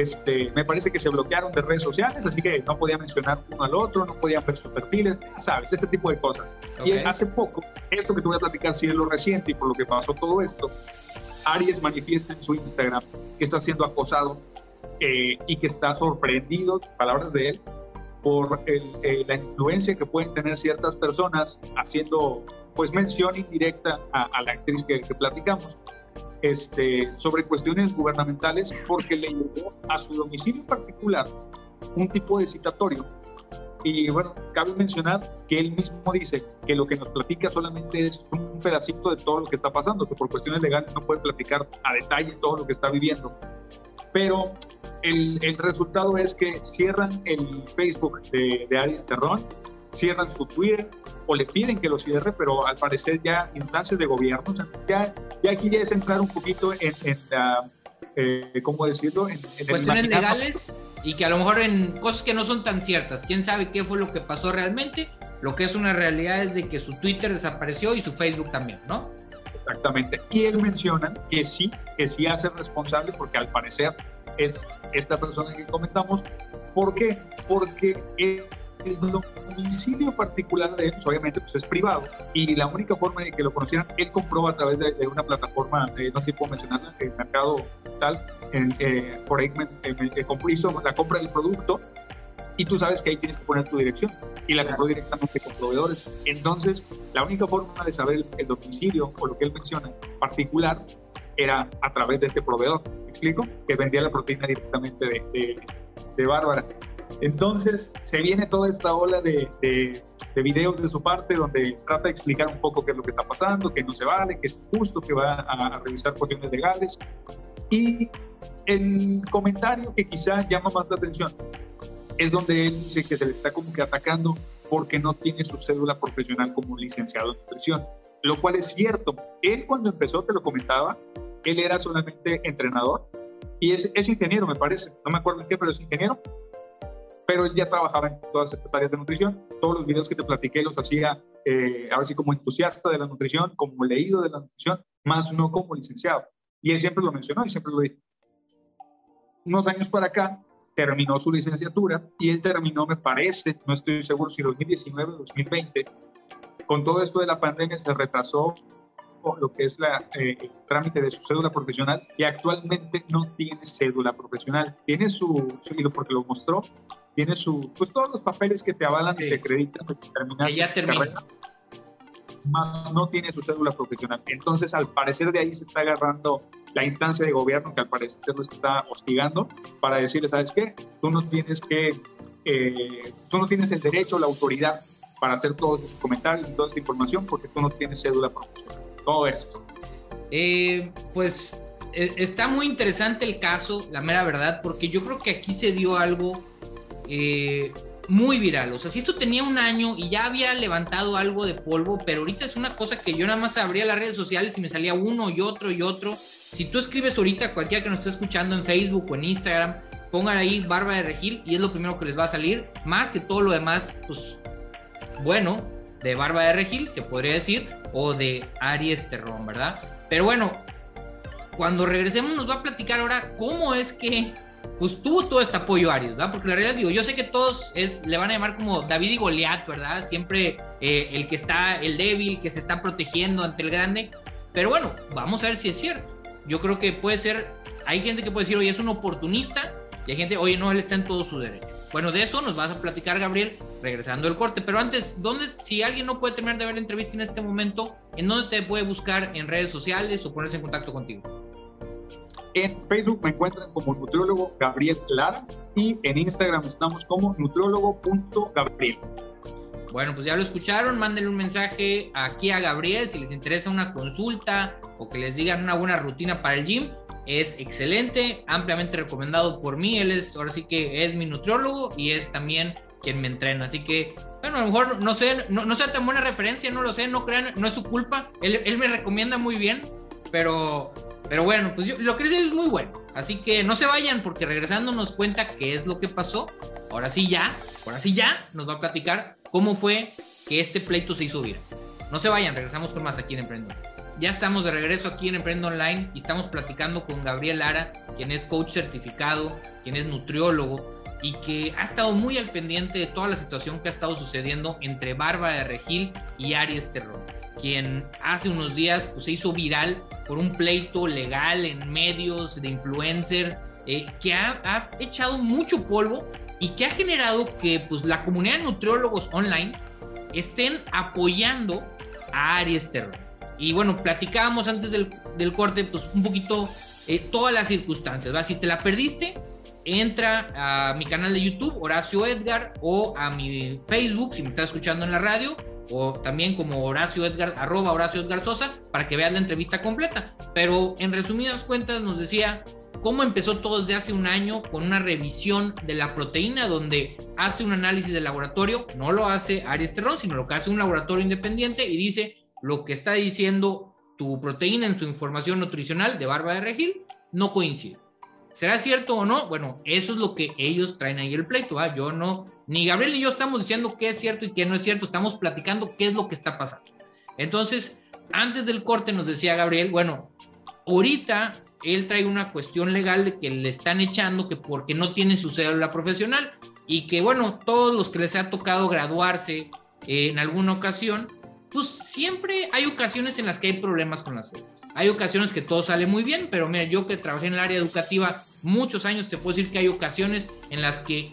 este, me parece que se bloquearon de redes sociales, así que no podía mencionar uno al otro, no podían ver sus perfiles, ya sabes, este tipo de cosas. Y hace poco, esto que te voy a platicar, si es lo reciente y por lo que pasó todo esto, Aries manifiesta en su Instagram que está siendo acosado eh, y que está sorprendido, palabras de él, por eh, la influencia que pueden tener ciertas personas haciendo pues mención indirecta a, la actriz que, que platicamos este, sobre cuestiones gubernamentales porque le llegó a su domicilio particular un tipo de citatorio. Y bueno, cabe mencionar que él mismo dice que lo que nos platica solamente es un pedacito de todo lo que está pasando, que por cuestiones legales no puede platicar a detalle todo lo que está viviendo. Pero el, el resultado es que cierran el Facebook de, de Terrón cierran su Twitter o le piden que lo cierre, pero al parecer ya instancias de gobierno, ya, ya aquí ya es entrar un poquito en, la, eh, ¿cómo decirlo? En, Cuestiones legales y que a lo mejor en cosas que no son tan ciertas. ¿Quién sabe qué fue lo que pasó realmente? Lo que es una realidad es de que su Twitter desapareció y su Facebook también, ¿no? Exactamente. Y él menciona que sí, que sí hace responsable porque al parecer es esta persona que comentamos. ¿Por qué? Porque el domicilio particular de pues, obviamente, pues es privado y la única forma de que lo conocieran, él compró a través de, una plataforma, eh, no sé si puedo mencionarla, el mercado tal, eh, por ahí hizo la compra del producto y tú sabes que ahí tienes que poner tu dirección y la compró directamente con proveedores. Entonces, la única forma de saber el, domicilio o lo que él menciona particular era a través de este proveedor, ¿me explico? Que vendía la proteína directamente de, de, Bárbara. Entonces, se viene toda esta ola de, de, de, videos de su parte donde trata de explicar un poco qué es lo que está pasando, que no se vale, que es justo, que va a, a revisar cuestiones legales. Y el comentario que quizá llama más la atención es donde él dice que se le está como que atacando porque no tiene su cédula profesional como licenciado en nutrición, lo cual es cierto. Él cuando empezó, te lo comentaba, él era solamente entrenador y es, es ingeniero, me parece, no me acuerdo en qué, pero es ingeniero, pero él ya trabajaba en todas estas áreas de nutrición. Todos los videos que te platiqué los hacía, eh, ahora sí, como entusiasta de la nutrición, como leído de la nutrición, más no como licenciado. Y él siempre lo mencionó y siempre lo dijo. Unos años para acá, terminó su licenciatura y él terminó, me parece, no estoy seguro si 2019 o 2020. Con todo esto de la pandemia se retrasó lo que es la, eh, el trámite de su cédula profesional y actualmente no tiene cédula profesional. Tiene su, su porque lo mostró, tiene su, pues todos los papeles que te avalan y te acreditan que terminaste ya terminó. más no tiene su cédula profesional. Entonces, al parecer de ahí se está agarrando la instancia de gobierno que al parecer lo está hostigando para decirle, ¿sabes qué? Tú no tienes que, eh, tú no tienes el derecho, la autoridad para hacer todos estos comentarios y toda esta información porque tú no tienes cédula profesional. Todo es. Eh, pues e, está muy interesante el caso, la mera verdad, porque yo creo que aquí se dio algo eh, muy viral. O sea, si esto tenía un año y ya había levantado algo de polvo, pero ahorita es una cosa que yo nada más abría las redes sociales y me salía uno y otro y otro. Si tú escribes ahorita, cualquiera que nos esté escuchando en Facebook o en Instagram, pongan ahí Barba de Regil y es lo primero que les va a salir. Más que todo lo demás, pues bueno, de Barba de Regil, se podría decir, o de Aries Terrón, ¿verdad? Pero bueno, cuando regresemos nos va a platicar ahora cómo es que pues tuvo todo este apoyo Aries, ¿verdad? Porque la realidad digo, yo sé que todos es, le van a llamar como David y Goliat, ¿verdad? Siempre eh, el que está, el débil, que se está protegiendo ante el grande. Pero bueno, vamos a ver si es cierto yo creo que puede ser, hay gente que puede decir, oye, es un oportunista, y hay gente, oye, no, él está en todo su derecho. Bueno, de eso nos vas a platicar, Gabriel, regresando el corte. Pero antes, ¿dónde, si alguien no puede terminar de ver la entrevista en este momento, ¿en dónde te puede buscar en redes sociales o ponerse en contacto contigo? En Facebook me encuentran como nutriólogo Gabriel Lara y en Instagram estamos como nutriólogo.gabriel. Bueno, pues ya lo escucharon, mándenle un mensaje aquí a Gabriel si les interesa una consulta o que les digan una buena rutina para el gym. Es excelente, ampliamente recomendado por mí. Él es, ahora sí que es mi nutriólogo y es también quien me entrena. Así que, bueno, a lo mejor no sé, no, sea tan buena referencia, no lo sé, no crean, no es su culpa. Él, él me recomienda muy bien, pero, pero bueno, pues yo, lo que es muy bueno. Así que no se vayan porque regresando nos cuenta qué es lo que pasó. Ahora sí ya, ahora sí ya nos va a platicar cómo fue que este pleito se hizo viral. No se vayan, regresamos con más aquí en Emprendo. Ya estamos de regreso aquí en Emprendo Online y estamos platicando con Gabriel Lara, quien es coach certificado, quien es nutriólogo y que ha estado muy al pendiente de toda la situación que ha estado sucediendo entre Bárbara de Regil y Aries Terror, quien hace unos días pues, se hizo viral por un pleito legal en medios de influencer eh, que ha, ha echado mucho polvo y que ha generado que pues, la comunidad de nutriólogos online estén apoyando a Aries Terror. Y bueno, platicábamos antes del, corte, pues un poquito eh, todas las circunstancias. ¿va? Si te la perdiste, entra a mi canal de YouTube, Horacio Edgar, o a mi Facebook, si me estás escuchando en la radio, o también como Horacio Edgar, arroba Horacio Edgar Sosa, para que veas la entrevista completa. Pero en resumidas cuentas nos decía cómo empezó todo desde hace un año con una revisión de la proteína donde hace un análisis de laboratorio, no lo hace Aries Terrón, sino lo que hace un laboratorio independiente y dice lo que está diciendo tu proteína en su información nutricional de barba de regil no coincide. ¿Será cierto o no? Bueno, eso es lo que ellos traen ahí el pleito. ¿ah? Yo no, ni Gabriel ni yo estamos diciendo qué es cierto y qué no es cierto, estamos platicando qué es lo que está pasando. Entonces, antes del corte nos decía Gabriel, bueno, ahorita él trae una cuestión legal de que le están echando que porque no tiene su cédula profesional y que bueno, todos los que les ha tocado graduarse eh, en alguna ocasión, pues siempre hay ocasiones en las que hay problemas con las cédulas. Hay ocasiones que todo sale muy bien, pero mira, yo que trabajé en el área educativa muchos años, te puedo decir que hay ocasiones en las que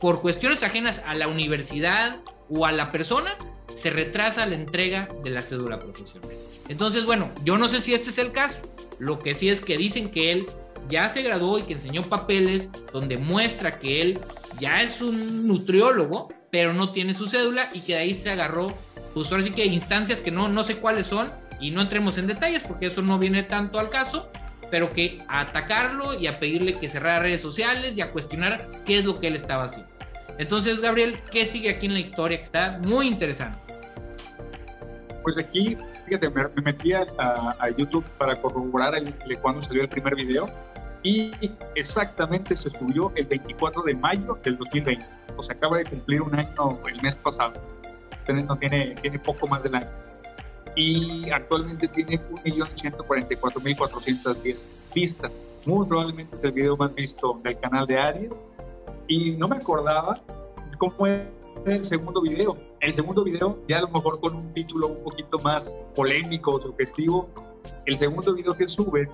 por cuestiones ajenas a la universidad o a la persona, se retrasa la entrega de la cédula profesional. Entonces, bueno, yo no sé si este es el caso. Lo que sí es que dicen que él ya se graduó y que enseñó papeles donde muestra que él ya es un nutriólogo, pero no tiene su cédula y que de ahí se agarró, pues ahora sí que instancias que no, no sé cuáles son y no entremos en detalles porque eso no viene tanto al caso, pero que a atacarlo y a pedirle que cerrara redes sociales y a cuestionar qué es lo que él estaba haciendo. Entonces, Gabriel, ¿qué sigue aquí en la historia que está muy interesante? Pues aquí, fíjate, me, metí a, YouTube para corroborar el, cuando salió el primer video y exactamente se subió el 24 de mayo del 2020. O sea, acaba de cumplir un año el mes pasado. Entonces no tiene, tiene poco más del año. Y actualmente tiene 1.144.410 vistas. Muy probablemente es el video más visto del canal de Aries. Y no me acordaba cómo es el segundo video. El segundo video, ya a lo mejor con un título un poquito más polémico o sugestivo, el segundo video que sube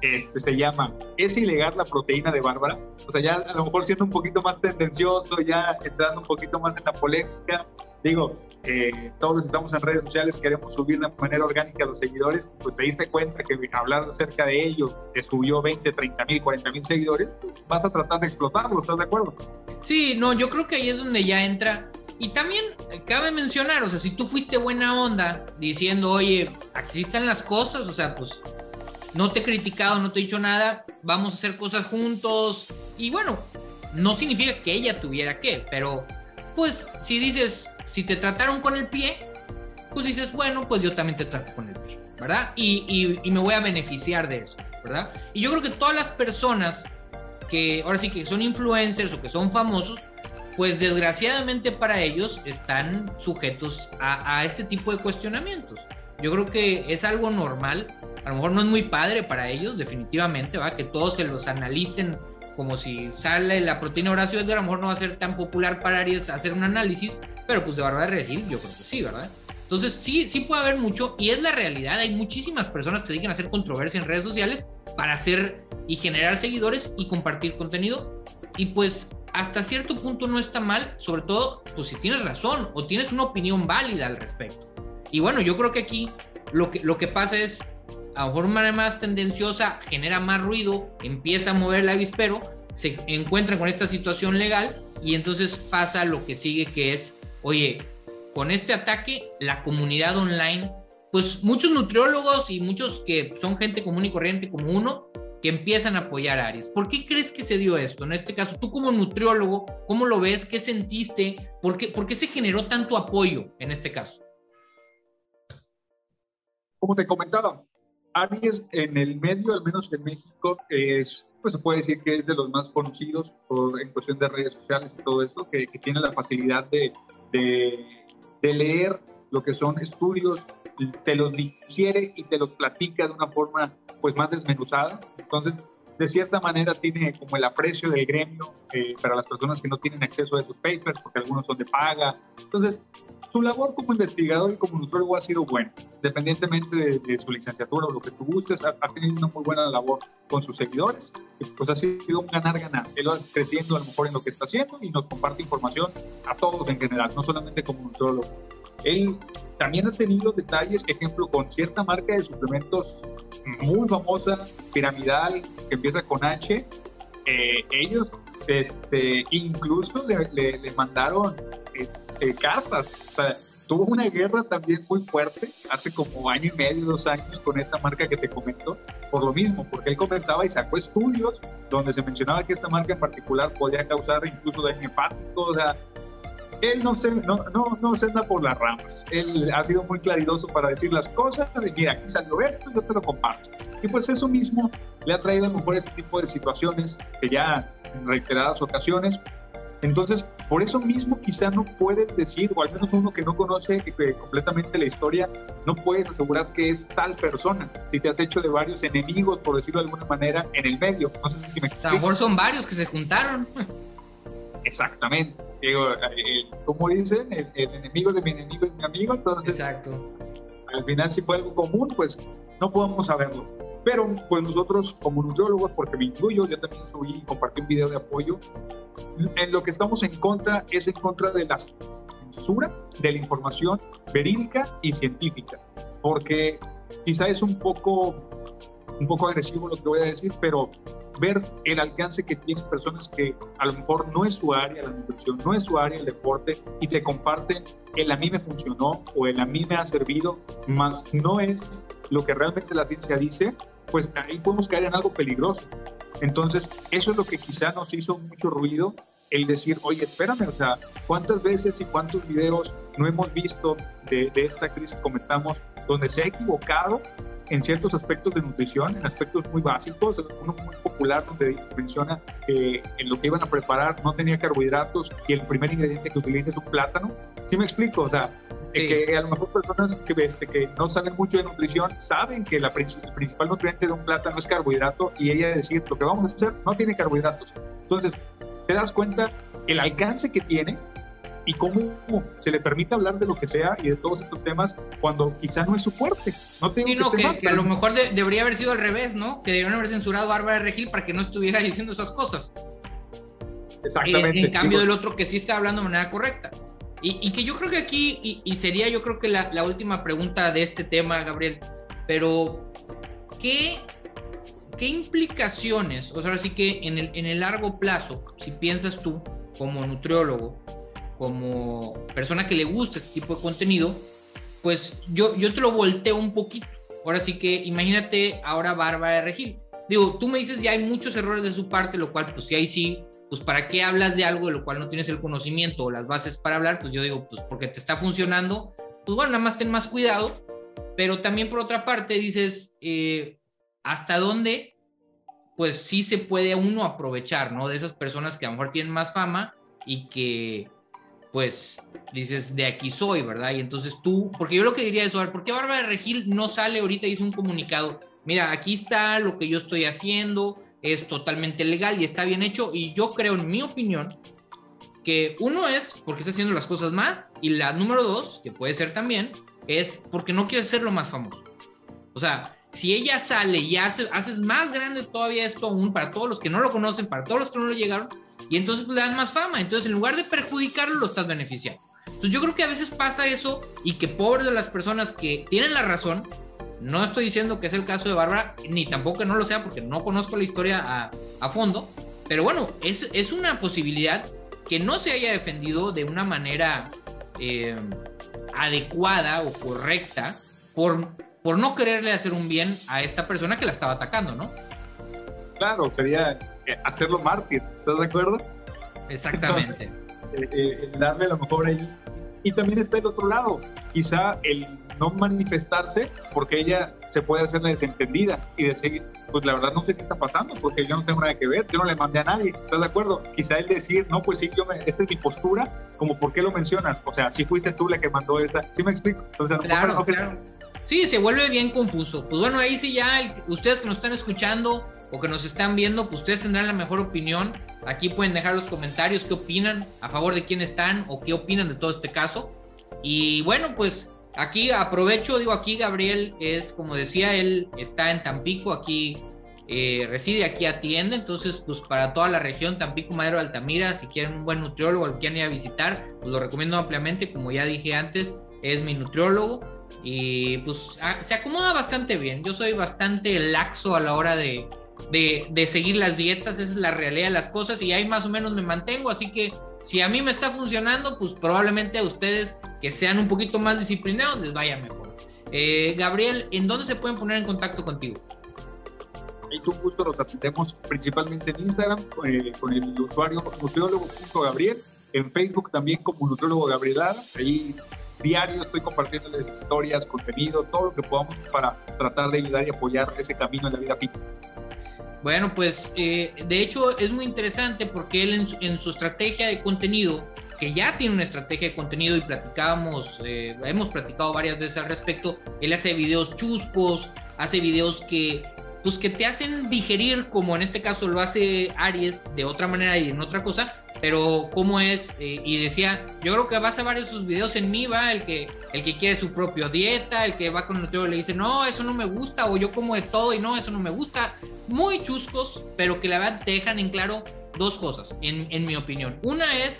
este, se llama ¿Es ilegal la proteína de Bárbara? O sea, ya a lo mejor siendo un poquito más tendencioso, ya entrando un poquito más en la polémica. Digo, eh, todos los que estamos en redes sociales queremos subir de manera orgánica a los seguidores, pues te diste cuenta que hablar acerca de ellos te subió 20, 30 mil, 40 mil seguidores, vas a tratar de explotarlo, ¿estás de acuerdo? Sí, no, yo creo que ahí es donde ya entra. Y también cabe mencionar, o sea, si tú fuiste buena onda diciendo, oye, aquí están las cosas, o sea, pues no te he criticado, no te he dicho nada, vamos a hacer cosas juntos. Y bueno, no significa que ella tuviera que, pero pues si dices, si te trataron con el pie, pues dices, bueno, pues yo también te trato con el pie, ¿verdad? Y, y me voy a beneficiar de eso, ¿verdad? Y yo creo que todas las personas que ahora sí que son influencers o que son famosos, pues desgraciadamente para ellos están sujetos a, este tipo de cuestionamientos. Yo creo que es algo normal, a lo mejor no es muy padre para ellos, definitivamente, ¿va? que todos se los analicen como si sale la proteína Horacio Edgar, a lo mejor no va a ser tan popular para Aries hacer un análisis, pero pues de verdad regir, yo creo que sí, ¿verdad? Entonces sí, sí puede haber mucho y es la realidad, hay muchísimas personas que se dedican a hacer controversia en redes sociales para hacer y generar seguidores y compartir contenido. Y pues hasta cierto punto no está mal, sobre todo pues si tienes razón o tienes una opinión válida al respecto. Y bueno, yo creo que aquí lo que, lo que pasa es, a lo mejor una más tendenciosa, genera más ruido, empieza a mover el avispero, se encuentra con esta situación legal y entonces pasa lo que sigue que es, oye, con este ataque la comunidad online pues muchos nutriólogos y muchos que son gente común y corriente como uno, que empiezan a apoyar a Aries. ¿Por qué crees que se dio esto? En este caso, tú como nutriólogo, ¿cómo lo ves? ¿Qué sentiste? ¿Por qué, por qué se generó tanto apoyo en este caso? Como te comentaba, Aries en el medio, al menos en México, es, pues se puede decir que es de los más conocidos por, en cuestión de redes sociales y todo esto, que, tiene la facilidad de, de, de leer lo que son estudios te los digiere y te los platica de una forma pues más desmenuzada. Entonces, de cierta manera tiene como el aprecio del gremio eh, para las personas que no tienen acceso a esos papers, porque algunos son de paga. Entonces, su labor como investigador y como nutrólogo ha sido buena, independientemente de, su licenciatura o lo que tú gustes, ha, tenido una muy buena labor con sus seguidores, pues ha sido un ganar-ganar. Él va creciendo a lo mejor en lo que está haciendo y nos comparte información a todos en general, no solamente como nutrólogo. Él también ha tenido detalles, ejemplo, con cierta marca de suplementos muy famosa, piramidal, que empieza con H. Eh, ellos este, incluso le, le, mandaron este, cartas. O sea, tuvo una guerra también muy fuerte hace como año y medio, dos años con esta marca que te comento, por lo mismo, porque él comentaba y sacó estudios donde se mencionaba que esta marca en particular podía causar incluso daño hepático, o sea, él no se, no, no, no se anda por las ramas. Él ha sido muy claridoso para decir las cosas, de mira, aquí salió esto, yo te lo comparto. Y pues eso mismo le ha traído a lo mejor este tipo de situaciones que ya en reiteradas ocasiones Entonces, por eso mismo quizá no puedes decir, o al menos uno que no conoce eh, completamente la historia, no puedes asegurar que es tal persona, si te has hecho de varios enemigos, por decirlo de alguna manera, en el medio. No sé si me A lo mejor son varios que se juntaron. Exactamente. Digo, eh, como dicen, el, enemigo de mi enemigo es mi amigo, entonces... Exacto. Al final, si fue algo común, pues no podemos saberlo. Pero pues nosotros como nutriólogos, porque me incluyo, yo también subí y compartí un video de apoyo, en lo que estamos en contra es en contra de la censura de la información verídica y científica, porque quizá es un poco, un poco agresivo lo que voy a decir, pero ver el alcance que tienen personas que a lo mejor no es su área la nutrición, no es su área el deporte y te comparten el a mí me funcionó o el a mí me ha servido, más no es lo que realmente la ciencia dice, pues ahí podemos caer en algo peligroso. Entonces, eso es lo que quizá nos hizo mucho ruido, el decir, oye, espérame, o sea, ¿cuántas veces y cuántos videos no hemos visto de, esta crisis que comentamos donde se ha equivocado en ciertos aspectos de nutrición, en aspectos muy básicos, uno muy popular donde menciona que en lo que iban a preparar no tenía carbohidratos y el primer ingrediente que utiliza es un plátano. ¿Sí me explico? O sea, que a lo mejor personas que, este, que no saben mucho de nutrición saben que la, el principal nutriente de un plátano es carbohidrato y ella decir, lo que vamos a hacer no tiene carbohidratos. Entonces, te das cuenta el alcance que tiene y cómo se le permite hablar de lo que sea y de todos estos temas cuando quizá no es su fuerte. No tengo que, a lo mejor debería haber sido al revés, ¿no? Que deberían haber censurado a Bárbara Regil para que no estuviera [LAUGHS] diciendo esas cosas. Exactamente. En, cambio del otro que sí está hablando de manera correcta. Y, que yo creo que aquí, y, sería yo creo que la, la, última pregunta de este tema, Gabriel, pero ¿qué, qué implicaciones, o sea, ahora sí que en el, en el largo plazo, si piensas tú como nutriólogo, como persona que le gusta este tipo de contenido, pues yo, yo te lo volteo un poquito. Ahora sí que imagínate ahora Bárbara de Regil. Digo, tú me dices ya hay muchos errores de su parte, lo cual pues si ahí sí, pues para qué hablas de algo de lo cual no tienes el conocimiento o las bases para hablar, pues yo digo, pues porque te está funcionando, pues bueno, nada más ten más cuidado, pero también por otra parte dices, eh, ¿hasta dónde? Pues sí se puede uno aprovechar, ¿no? De esas personas que a lo mejor tienen más fama y que pues dices, de aquí soy, ¿verdad? Y entonces tú, porque yo lo que diría es, ¿por qué Bárbara Regil no sale ahorita y dice un comunicado? Mira, aquí está lo que yo estoy haciendo, es totalmente legal y está bien hecho. Y yo creo, en mi opinión, que uno es porque está haciendo las cosas mal y la número dos, que puede ser también, es porque no quiere ser lo más famoso. O sea, si ella sale y hace, haces más grande todavía esto aún para todos los que no lo conocen, para todos los que no lo llegaron, y entonces pues, le das más fama. Entonces, en lugar de perjudicarlo, lo estás beneficiando. Entonces, yo creo que a veces pasa eso y que pobres de las personas que tienen la razón, no estoy diciendo que es el caso de Bárbara, ni tampoco que no lo sea porque no conozco la historia a, fondo, pero bueno, es, es, una posibilidad que no se haya defendido de una manera eh, adecuada o correcta por, por no quererle hacer un bien a esta persona que la estaba atacando, ¿no? Claro, sería hacerlo mártir, ¿estás de acuerdo? Exactamente. [LAUGHS] Eh, eh, darle a lo mejor ahí. Y también está el otro lado, quizá el no manifestarse porque ella se puede hacer la desentendida y decir, pues la verdad no sé qué está pasando porque yo no tengo nada que ver, yo no le mandé a nadie, ¿estás de acuerdo? Quizá el decir, no, pues sí, yo me, esta es mi postura, como por qué lo mencionas, o sea, si fuiste tú la que mandó esta, ¿sí me explico? Entonces, claro, claro. Sí, se vuelve bien confuso. Pues bueno, ahí sí ya, ustedes que nos están escuchando, o que nos están viendo, pues ustedes tendrán la mejor opinión. Aquí pueden dejar los comentarios qué opinan, a favor de quién están o qué opinan de todo este caso. Y bueno, pues aquí aprovecho, digo, aquí Gabriel es, como decía, él está en Tampico, aquí eh, reside, aquí atiende, entonces pues para toda la región, Tampico, Madero, Altamira, si quieren un buen nutriólogo, lo quieren ir a visitar, pues lo recomiendo ampliamente, como ya dije antes, es mi nutriólogo y pues ah, se acomoda bastante bien, yo soy bastante laxo a la hora de de, seguir las dietas, esa es la realidad de las cosas y ahí más o menos me mantengo, así que si a mí me está funcionando, pues probablemente a ustedes que sean un poquito más disciplinados les vaya mejor. Eh, Gabriel, ¿en dónde se pueden poner en contacto contigo? Ahí tú justo los atendemos principalmente en Instagram eh, con el usuario nutriólogo.gabriel, en Facebook también como nutriólogo Gabriel ahí diario estoy compartiéndoles historias, contenido, todo lo que podamos para tratar de ayudar y apoyar ese camino en la vida fitness. Bueno, pues eh, de hecho es muy interesante porque él en su, estrategia de contenido, que ya tiene una estrategia de contenido y platicábamos, eh, hemos platicado varias veces al respecto, él hace videos chuscos, hace videos que pues que te hacen digerir, como en este caso lo hace Aries de otra manera y en otra cosa, pero cómo es, eh, y decía, yo creo que vas a varios sus videos en mí, va, el que, el que quiere su propia dieta, el que va con el nutriólogo y le dice, no, eso no me gusta, o yo como de todo y no, eso no me gusta, muy chuscos, pero que la verdad te dejan en claro dos cosas, en, en mi opinión. Una es,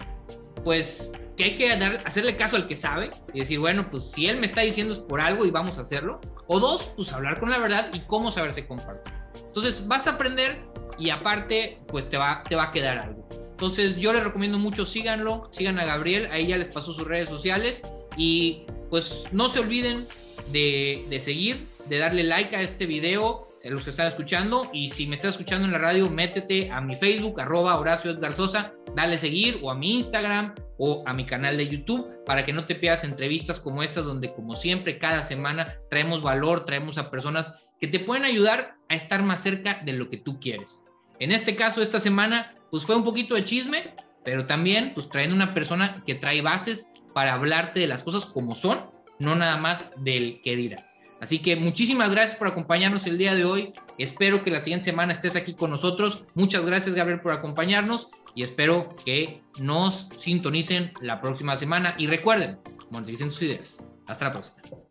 pues, que hay que dar, hacerle caso al que sabe y decir, bueno, pues si él me está diciendo es por algo y vamos a hacerlo. O dos, pues hablar con la verdad y cómo saberse compartir. Entonces vas a aprender y aparte, pues te va, te va a quedar algo. Entonces yo les recomiendo mucho, síganlo, sigan a Gabriel, ahí ya les pasó sus redes sociales y pues no se olviden de, de seguir, de darle like a este video, a los que están escuchando y si me estás escuchando en la radio, métete a mi Facebook, arroba Horacio Edgar Sosa, dale seguir o a mi Instagram o a mi canal de YouTube para que no te pierdas entrevistas como estas donde como siempre cada semana traemos valor, traemos a personas que te pueden ayudar a estar más cerca de lo que tú quieres. En este caso, esta semana, pues fue un poquito de chisme, pero también pues traen una persona que trae bases para hablarte de las cosas como son, no nada más del que dirá. Así que muchísimas gracias por acompañarnos el día de hoy. Espero que la siguiente semana estés aquí con nosotros. Muchas gracias Gabriel por acompañarnos y espero que nos sintonicen la próxima semana. Y recuerden, moneticen sus ideas. Hasta la próxima.